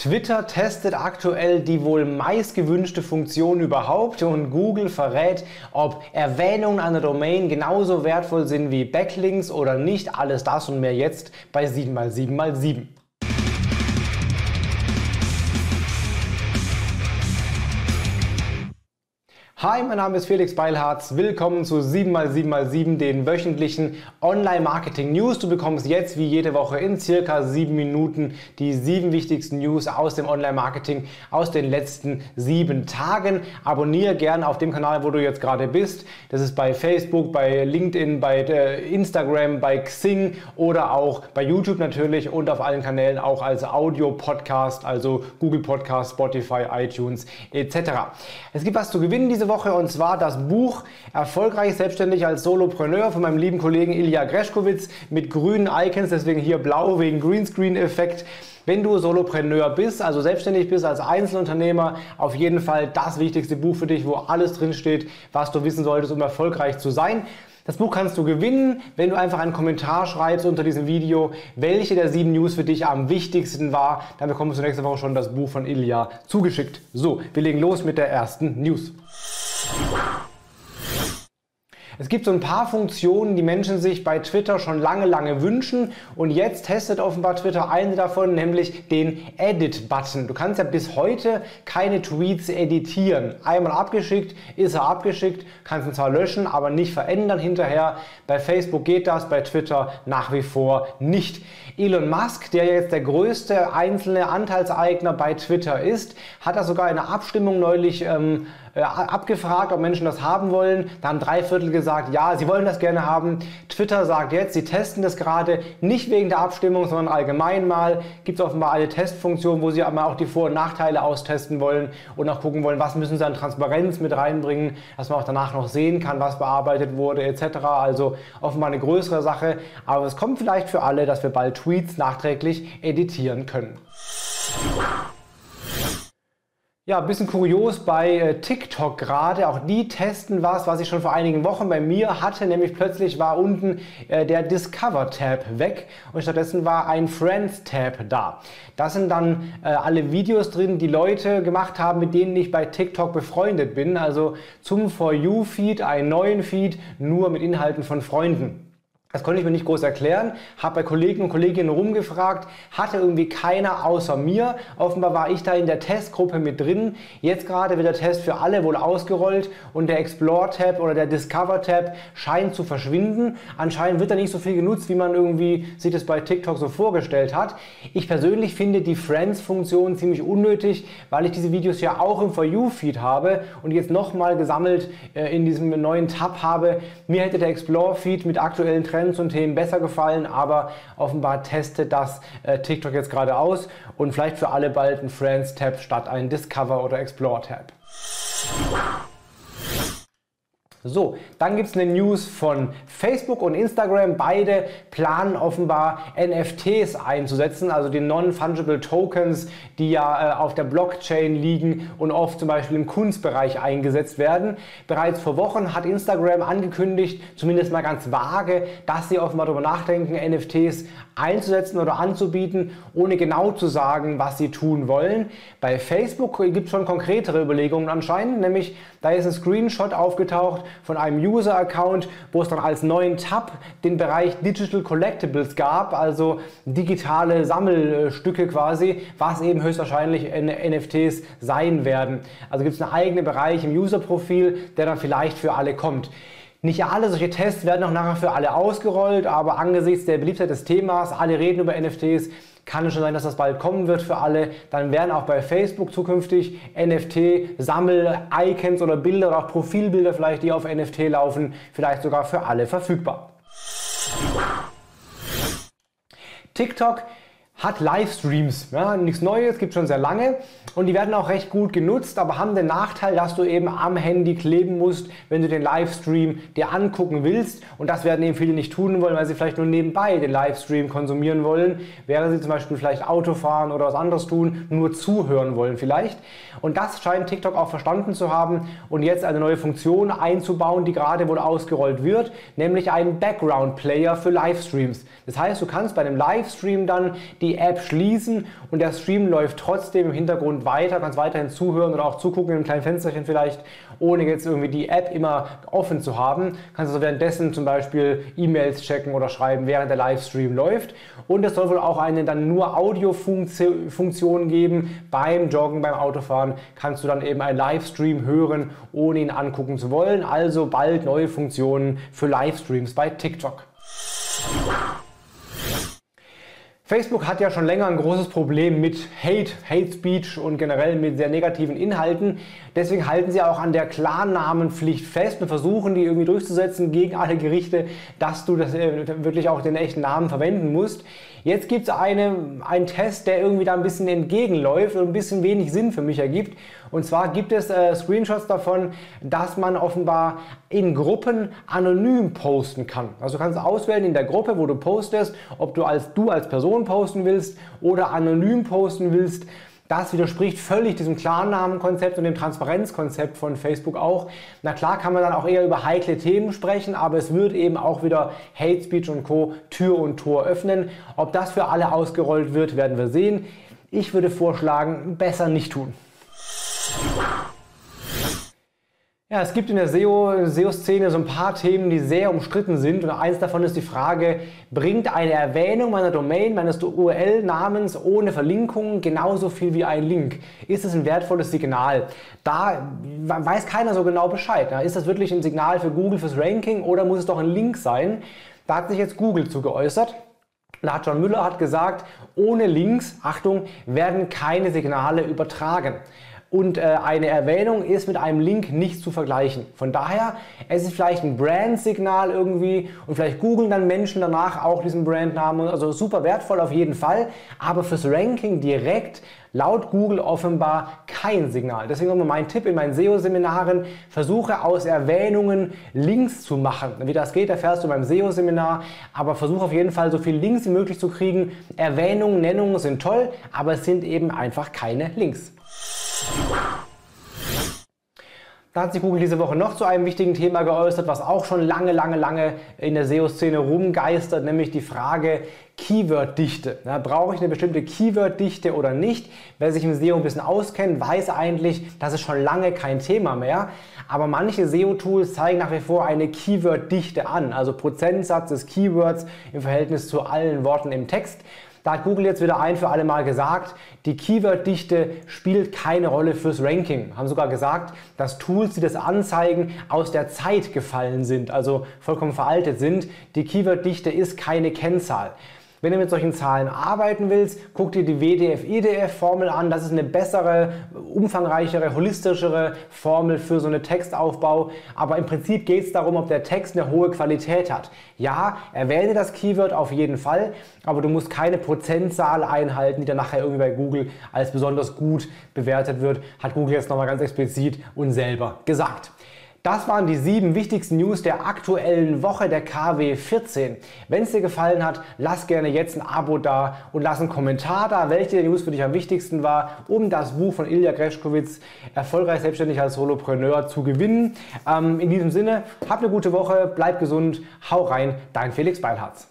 Twitter testet aktuell die wohl meistgewünschte Funktion überhaupt und Google verrät, ob Erwähnungen einer Domain genauso wertvoll sind wie Backlinks oder nicht. Alles das und mehr jetzt bei 7x7x7. Hi, mein Name ist Felix Beilharz. Willkommen zu 7x7x7, den wöchentlichen Online-Marketing-News. Du bekommst jetzt wie jede Woche in circa sieben Minuten die sieben wichtigsten News aus dem Online-Marketing aus den letzten sieben Tagen. Abonniere gerne auf dem Kanal, wo du jetzt gerade bist. Das ist bei Facebook, bei LinkedIn, bei äh, Instagram, bei Xing oder auch bei YouTube natürlich und auf allen Kanälen auch als Audio-Podcast, also Google Podcast, Spotify, iTunes etc. Es gibt was zu gewinnen diese Woche und zwar das Buch Erfolgreich selbstständig als Solopreneur von meinem lieben Kollegen Ilja Greschkowitz mit grünen Icons, deswegen hier blau wegen Greenscreen-Effekt. Wenn du Solopreneur bist, also selbstständig bist als Einzelunternehmer, auf jeden Fall das wichtigste Buch für dich, wo alles drin steht, was du wissen solltest, um erfolgreich zu sein. Das Buch kannst du gewinnen, wenn du einfach einen Kommentar schreibst unter diesem Video, welche der sieben News für dich am wichtigsten war. Dann bekommst du nächste Woche schon das Buch von Ilja zugeschickt. So, wir legen los mit der ersten News. Es gibt so ein paar Funktionen, die Menschen sich bei Twitter schon lange, lange wünschen und jetzt testet offenbar Twitter eine davon, nämlich den Edit-Button. Du kannst ja bis heute keine Tweets editieren. Einmal abgeschickt, ist er abgeschickt, kannst ihn zwar löschen, aber nicht verändern hinterher. Bei Facebook geht das, bei Twitter nach wie vor nicht. Elon Musk, der jetzt der größte einzelne Anteilseigner bei Twitter ist, hat da sogar in einer Abstimmung neulich ähm, äh, abgefragt, ob Menschen das haben wollen. Da haben drei Viertel gesagt, ja, sie wollen das gerne haben. Twitter sagt jetzt, sie testen das gerade nicht wegen der Abstimmung, sondern allgemein mal. Gibt es offenbar eine Testfunktion, wo sie aber auch die Vor- und Nachteile austesten wollen und auch gucken wollen, was müssen sie an Transparenz mit reinbringen, dass man auch danach noch sehen kann, was bearbeitet wurde etc. Also offenbar eine größere Sache. Aber es kommt vielleicht für alle, dass wir bald Tweets nachträglich editieren können. Ja, ein bisschen kurios bei äh, TikTok gerade. Auch die testen was, was ich schon vor einigen Wochen bei mir hatte. Nämlich plötzlich war unten äh, der Discover-Tab weg und stattdessen war ein Friends-Tab da. Da sind dann äh, alle Videos drin, die Leute gemacht haben, mit denen ich bei TikTok befreundet bin. Also zum For You-Feed, einen neuen Feed, nur mit Inhalten von Freunden. Das konnte ich mir nicht groß erklären, habe bei Kollegen und Kolleginnen rumgefragt, hatte irgendwie keiner außer mir. Offenbar war ich da in der Testgruppe mit drin. Jetzt gerade wird der Test für alle wohl ausgerollt und der Explore-Tab oder der Discover-Tab scheint zu verschwinden. Anscheinend wird da nicht so viel genutzt, wie man irgendwie sich das bei TikTok so vorgestellt hat. Ich persönlich finde die Friends-Funktion ziemlich unnötig, weil ich diese Videos ja auch im For You-Feed habe und jetzt nochmal gesammelt äh, in diesem neuen Tab habe. Mir hätte der Explore-Feed mit aktuellen Trends Trends und Themen besser gefallen, aber offenbar testet das äh, TikTok jetzt gerade aus und vielleicht für alle bald ein Friends-Tab statt ein Discover- oder Explore-Tab. So, dann gibt es eine News von Facebook und Instagram. Beide planen offenbar NFTs einzusetzen, also die Non-Fungible Tokens, die ja äh, auf der Blockchain liegen und oft zum Beispiel im Kunstbereich eingesetzt werden. Bereits vor Wochen hat Instagram angekündigt, zumindest mal ganz vage, dass sie offenbar darüber nachdenken, NFTs einzusetzen oder anzubieten, ohne genau zu sagen, was sie tun wollen. Bei Facebook gibt es schon konkretere Überlegungen anscheinend, nämlich da ist ein Screenshot aufgetaucht von einem User-Account, wo es dann als neuen Tab den Bereich Digital Collectibles gab, also digitale Sammelstücke quasi, was eben höchstwahrscheinlich NFTs sein werden. Also gibt es einen eigenen Bereich im User-Profil, der dann vielleicht für alle kommt. Nicht alle solche Tests werden auch nachher für alle ausgerollt, aber angesichts der Beliebtheit des Themas, alle reden über NFTs, kann es schon sein, dass das bald kommen wird für alle. Dann werden auch bei Facebook zukünftig NFT-Sammel-Icons oder Bilder oder auch Profilbilder vielleicht, die auf NFT laufen, vielleicht sogar für alle verfügbar. TikTok hat Livestreams. Ja, nichts Neues, gibt schon sehr lange und die werden auch recht gut genutzt, aber haben den Nachteil, dass du eben am Handy kleben musst, wenn du den Livestream dir angucken willst und das werden eben viele nicht tun wollen, weil sie vielleicht nur nebenbei den Livestream konsumieren wollen, während sie zum Beispiel vielleicht Auto fahren oder was anderes tun, nur zuhören wollen vielleicht. Und das scheint TikTok auch verstanden zu haben und jetzt eine neue Funktion einzubauen, die gerade wohl ausgerollt wird, nämlich einen Background Player für Livestreams. Das heißt, du kannst bei einem Livestream dann die die App schließen und der Stream läuft trotzdem im Hintergrund weiter, kannst weiterhin zuhören oder auch zugucken in einem kleinen Fensterchen vielleicht, ohne jetzt irgendwie die App immer offen zu haben. Kannst also währenddessen zum Beispiel E-Mails checken oder schreiben, während der Livestream läuft. Und es soll wohl auch eine dann nur Audiofunktion geben. Beim Joggen, beim Autofahren kannst du dann eben einen Livestream hören, ohne ihn angucken zu wollen. Also bald neue Funktionen für Livestreams bei TikTok. Facebook hat ja schon länger ein großes Problem mit Hate, Hate Speech und generell mit sehr negativen Inhalten. Deswegen halten sie auch an der Klarnamenpflicht fest und versuchen die irgendwie durchzusetzen gegen alle Gerichte, dass du das äh, wirklich auch den echten Namen verwenden musst. Jetzt gibt es eine, einen Test, der irgendwie da ein bisschen entgegenläuft und ein bisschen wenig Sinn für mich ergibt. Und zwar gibt es äh, Screenshots davon, dass man offenbar in Gruppen anonym posten kann. Also du kannst auswählen in der Gruppe, wo du postest, ob du als du als Person posten willst oder anonym posten willst. Das widerspricht völlig diesem Klarnamenkonzept und dem Transparenzkonzept von Facebook auch. Na klar kann man dann auch eher über heikle Themen sprechen, aber es wird eben auch wieder Hate Speech und Co. Tür und Tor öffnen. Ob das für alle ausgerollt wird, werden wir sehen. Ich würde vorschlagen, besser nicht tun. Ja, es gibt in der SEO-Szene so ein paar Themen, die sehr umstritten sind. Und eins davon ist die Frage, bringt eine Erwähnung meiner Domain, meines URL-Namens ohne Verlinkung genauso viel wie ein Link? Ist es ein wertvolles Signal? Da weiß keiner so genau Bescheid. Ist das wirklich ein Signal für Google fürs Ranking oder muss es doch ein Link sein? Da hat sich jetzt Google zu geäußert. Da hat John Müller hat gesagt, ohne Links, Achtung, werden keine Signale übertragen und äh, eine Erwähnung ist mit einem Link nicht zu vergleichen. Von daher, es ist vielleicht ein Brandsignal irgendwie und vielleicht googeln dann Menschen danach auch diesen Brandnamen. Also super wertvoll auf jeden Fall, aber fürs Ranking direkt laut Google offenbar kein Signal. Deswegen nochmal mein Tipp in meinen SEO-Seminaren, versuche aus Erwähnungen Links zu machen. Wie das geht, erfährst du beim SEO-Seminar, aber versuche auf jeden Fall so viele Links wie möglich zu kriegen. Erwähnungen, Nennungen sind toll, aber es sind eben einfach keine Links. Da hat sich Google diese Woche noch zu einem wichtigen Thema geäußert, was auch schon lange, lange, lange in der SEO-Szene rumgeistert, nämlich die Frage Keyword-Dichte. Ja, brauche ich eine bestimmte Keyword-Dichte oder nicht? Wer sich im SEO ein bisschen auskennt, weiß eigentlich, das ist schon lange kein Thema mehr. Aber manche SEO-Tools zeigen nach wie vor eine Keyword-Dichte an, also Prozentsatz des Keywords im Verhältnis zu allen Worten im Text. Da hat Google jetzt wieder ein für alle Mal gesagt, die Keyword-Dichte spielt keine Rolle fürs Ranking. Haben sogar gesagt, dass Tools, die das anzeigen, aus der Zeit gefallen sind, also vollkommen veraltet sind. Die Keyword-Dichte ist keine Kennzahl. Wenn du mit solchen Zahlen arbeiten willst, guck dir die WDF-IDF-Formel an. Das ist eine bessere, umfangreichere, holistischere Formel für so einen Textaufbau. Aber im Prinzip geht es darum, ob der Text eine hohe Qualität hat. Ja, erwähne das Keyword auf jeden Fall, aber du musst keine Prozentzahl einhalten, die dann nachher irgendwie bei Google als besonders gut bewertet wird. Hat Google jetzt nochmal ganz explizit und selber gesagt. Das waren die sieben wichtigsten News der aktuellen Woche der KW 14. Wenn es dir gefallen hat, lass gerne jetzt ein Abo da und lass einen Kommentar da, welche der News für dich am wichtigsten war, um das Buch von Ilja Greschkowitz erfolgreich selbstständig als Solopreneur zu gewinnen. Ähm, in diesem Sinne, hab eine gute Woche, bleib gesund, hau rein, dein Felix Beilharz.